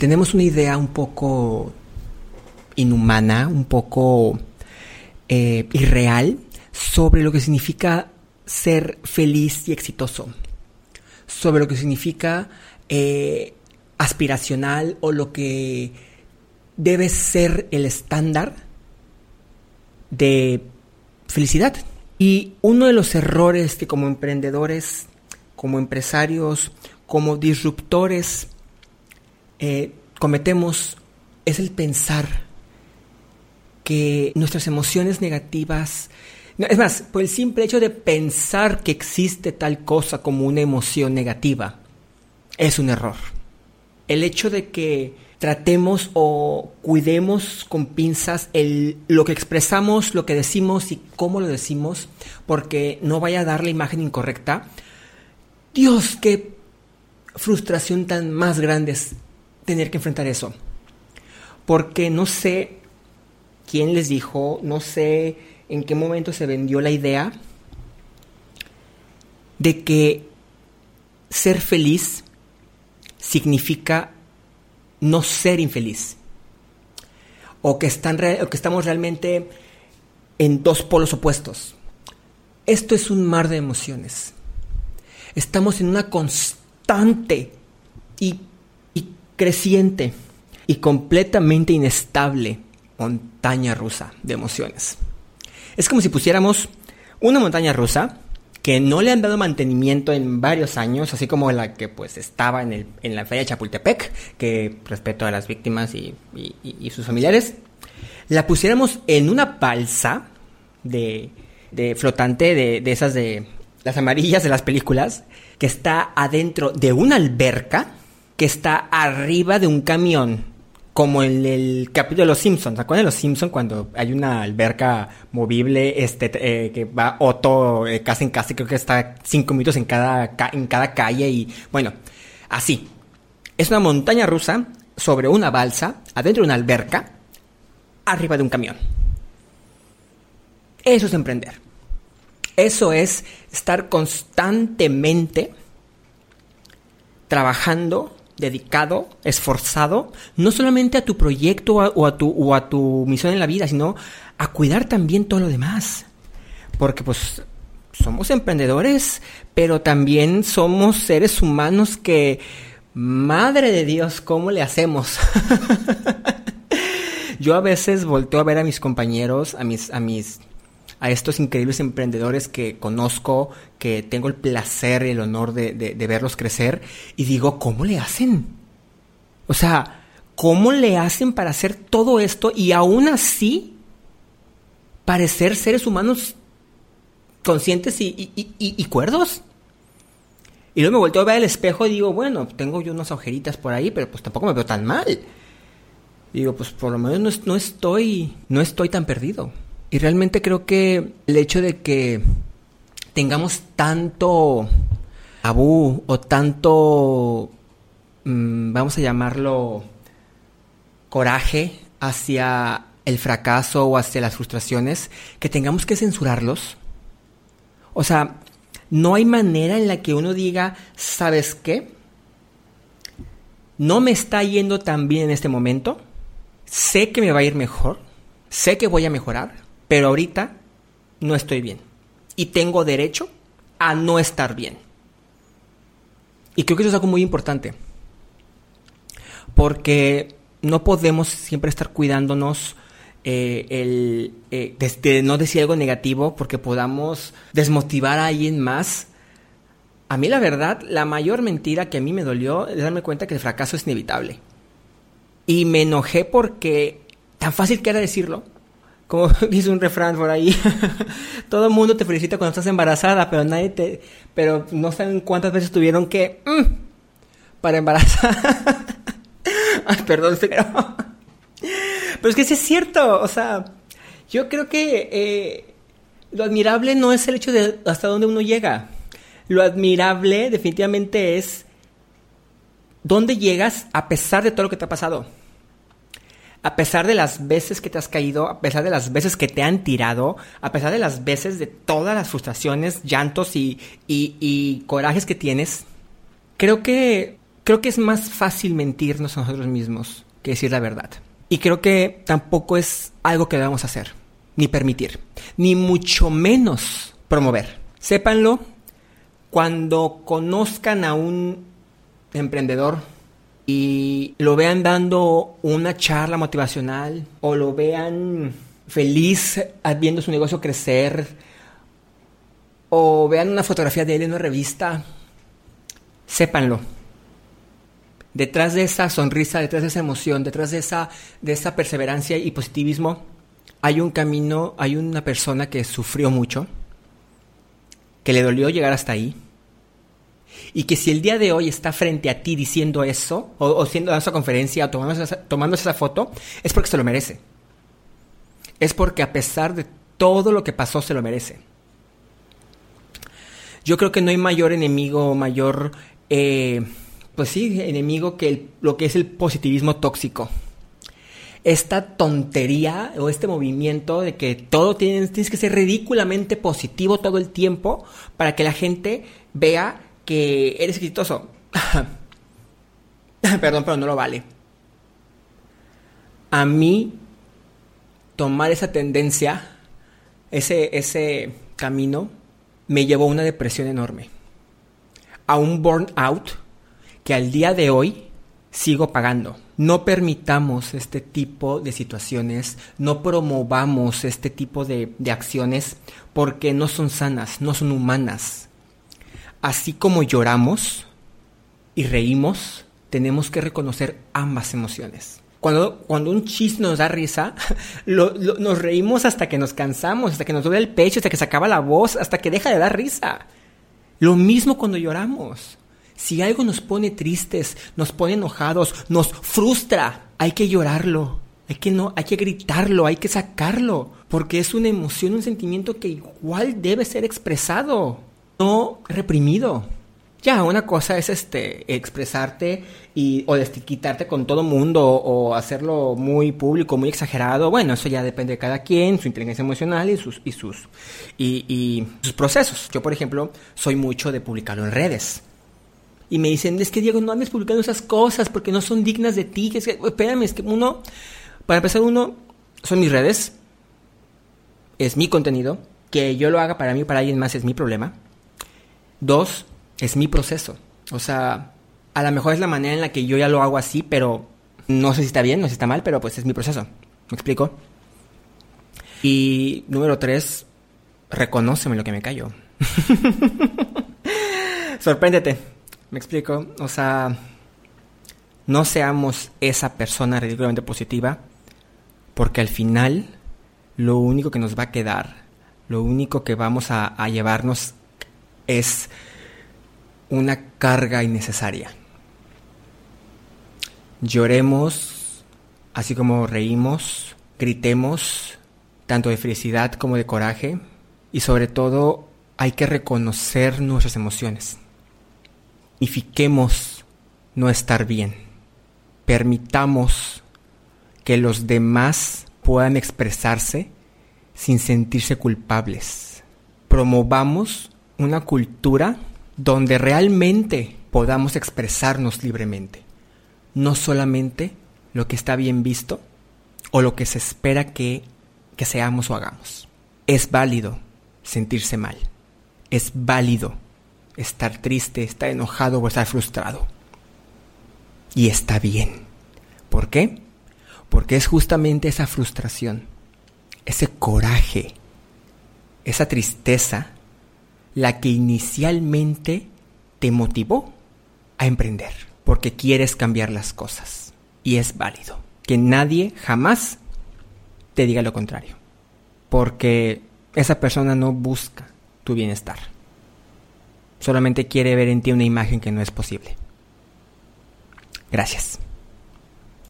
tenemos una idea un poco inhumana, un poco eh, irreal sobre lo que significa ser feliz y exitoso, sobre lo que significa eh, aspiracional o lo que debe ser el estándar de felicidad. Y uno de los errores que como emprendedores, como empresarios, como disruptores eh, cometemos es el pensar que nuestras emociones negativas, es más, por el simple hecho de pensar que existe tal cosa como una emoción negativa, es un error. El hecho de que tratemos o cuidemos con pinzas el, lo que expresamos, lo que decimos y cómo lo decimos, porque no vaya a dar la imagen incorrecta. Dios, qué frustración tan más grande es tener que enfrentar eso. Porque no sé quién les dijo, no sé en qué momento se vendió la idea de que ser feliz significa no ser infeliz. O que, están que estamos realmente en dos polos opuestos. Esto es un mar de emociones. Estamos en una constante y creciente y completamente inestable montaña rusa de emociones. Es como si pusiéramos una montaña rusa que no le han dado mantenimiento en varios años, así como la que pues estaba en, el, en la feria de Chapultepec, que respeto a las víctimas y, sus familiares, la pusiéramos en una balsa de, de flotante, de, de esas de las amarillas de las películas, que está adentro de una alberca, que está arriba de un camión como en el capítulo de Los Simpsons. ¿Se acuerdan de Los Simpsons cuando hay una alberca movible este, eh, que va Otto eh, casi en casa? Creo que está cinco minutos en cada, en cada calle y bueno, así. Es una montaña rusa sobre una balsa, adentro de una alberca, arriba de un camión. Eso es emprender. Eso es estar constantemente trabajando dedicado, esforzado, no solamente a tu proyecto o a tu, o a tu misión en la vida, sino a cuidar también todo lo demás. Porque pues somos emprendedores, pero también somos seres humanos que, madre de Dios, ¿cómo le hacemos? Yo a veces volteo a ver a mis compañeros, a mis, a mis a estos increíbles emprendedores que conozco, que tengo el placer y el honor de, verlos crecer, y digo, ¿cómo le hacen? O sea, ¿cómo le hacen para hacer todo esto y aún así parecer seres humanos conscientes y, y, cuerdos? Y luego me volteo a ver el espejo y digo, bueno, tengo yo unas agujeritas por ahí, pero pues tampoco me veo tan mal. Digo, pues por lo menos no, estoy, no estoy tan perdido. Y realmente creo que el hecho de que tengamos tanto tabú o tanto, mm, vamos a llamarlo, coraje hacia el fracaso o hacia las frustraciones, que tengamos que censurarlos. O sea, no hay manera en la que uno diga, ¿sabes qué? No me está yendo tan bien en este momento. Sé que me va a ir mejor. Sé que voy a mejorar pero ahorita no estoy bien. Y tengo derecho a no estar bien. Y creo que eso es algo muy importante. Porque no podemos siempre estar cuidándonos eh, el, eh, de, no decir algo negativo porque podamos desmotivar a alguien más. A mí la verdad, la mayor mentira que a mí me dolió es darme cuenta que el fracaso es inevitable. Y me enojé porque tan fácil que era decirlo, como dice un refrán por ahí, todo el mundo te felicita cuando estás embarazada, pero nadie te, pero no saben cuántas veces tuvieron que, mm, para embarazar. Perdón, pero, pero es que sí es cierto, o sea, yo creo que eh, lo admirable no es el hecho de hasta dónde uno llega, lo admirable definitivamente es dónde llegas a pesar de todo lo que te ha pasado a pesar de las veces que te has caído, a pesar de las veces que te han tirado, a pesar de las veces de todas las frustraciones, llantos y, y, corajes que tienes, creo que, creo que es más fácil mentirnos a nosotros mismos que decir la verdad. Y creo que tampoco es algo que debamos hacer, ni permitir, ni mucho menos promover. Sépanlo cuando conozcan a un emprendedor y lo vean dando una charla motivacional o lo vean feliz viendo su negocio crecer o vean una fotografía de él en una revista, sépanlo. Detrás de esa sonrisa, detrás de esa emoción, detrás de esa, de esa perseverancia y positivismo, hay un camino, hay una persona que sufrió mucho, que le dolió llegar hasta ahí, y que si el día de hoy está frente a ti diciendo eso, o, o siendo esa conferencia, o tomando esa, tomando esa foto, es porque se lo merece. Es porque a pesar de todo lo que pasó, se lo merece. Yo creo que no hay mayor enemigo, mayor, eh, pues sí, enemigo que lo que es el positivismo tóxico. Esta tontería o este movimiento de que todo tienes, tienes que ser ridículamente positivo todo el tiempo para que la gente vea que eres exitoso. Perdón, pero no lo vale. A mí, tomar esa tendencia, ese, ese camino, me llevó a una depresión enorme. A un burnout que al día de hoy sigo pagando. No permitamos este tipo de situaciones, no promovamos este tipo de, de acciones porque no son sanas, no son humanas así como lloramos y reímos, tenemos que reconocer ambas emociones. Cuando, cuando un chiste nos da risa, nos reímos hasta que nos cansamos, hasta que nos duele el pecho, hasta que se acaba la voz, hasta que deja de dar risa. Lo mismo cuando lloramos. Si algo nos pone tristes, nos pone enojados, nos frustra, hay que llorarlo. Hay que, no, hay que gritarlo, hay que sacarlo, porque es una emoción, un sentimiento que igual debe ser expresado no reprimido. Ya, una cosa es este expresarte y o quitarte con todo mundo o hacerlo muy público, muy exagerado. Bueno, eso ya depende de cada quien, su inteligencia emocional y sus y sus y, sus procesos. Yo, por ejemplo, soy mucho de publicarlo en redes. Y me dicen, es que Diego, no andes publicando esas cosas porque no son dignas de ti. Es que, espérame, es que uno, para empezar, uno, son mis redes, es mi contenido, que yo lo haga para mí o para alguien más es mi problema. Dos, es mi proceso. O sea, a lo mejor es la manera en la que yo ya lo hago así, pero no sé si está bien, no sé si está mal, pero pues es mi proceso. ¿Me explico? Y número tres, reconóceme lo que me callo. Sorpréndete. ¿Me explico? O sea, no seamos esa persona ridículamente positiva, porque al final lo único que nos va a quedar, lo único que vamos a, a llevarnos es una carga innecesaria. Lloremos, así como reímos, gritemos, tanto de felicidad como de coraje, y sobre todo hay que reconocer nuestras emociones. Ifiquemos no estar bien. Permitamos que los demás puedan expresarse sin sentirse culpables. Promovamos una cultura donde realmente podamos expresarnos libremente, no solamente lo que está bien visto o lo que se espera que, que seamos o hagamos. Es válido sentirse mal, es válido estar triste, estar enojado o estar frustrado. Y está bien. ¿Por qué? Porque es justamente esa frustración, ese coraje, esa tristeza la que inicialmente te motivó a emprender, porque quieres cambiar las cosas. Y es válido. Que nadie jamás te diga lo contrario, porque esa persona no busca tu bienestar. Solamente quiere ver en ti una imagen que no es posible. Gracias.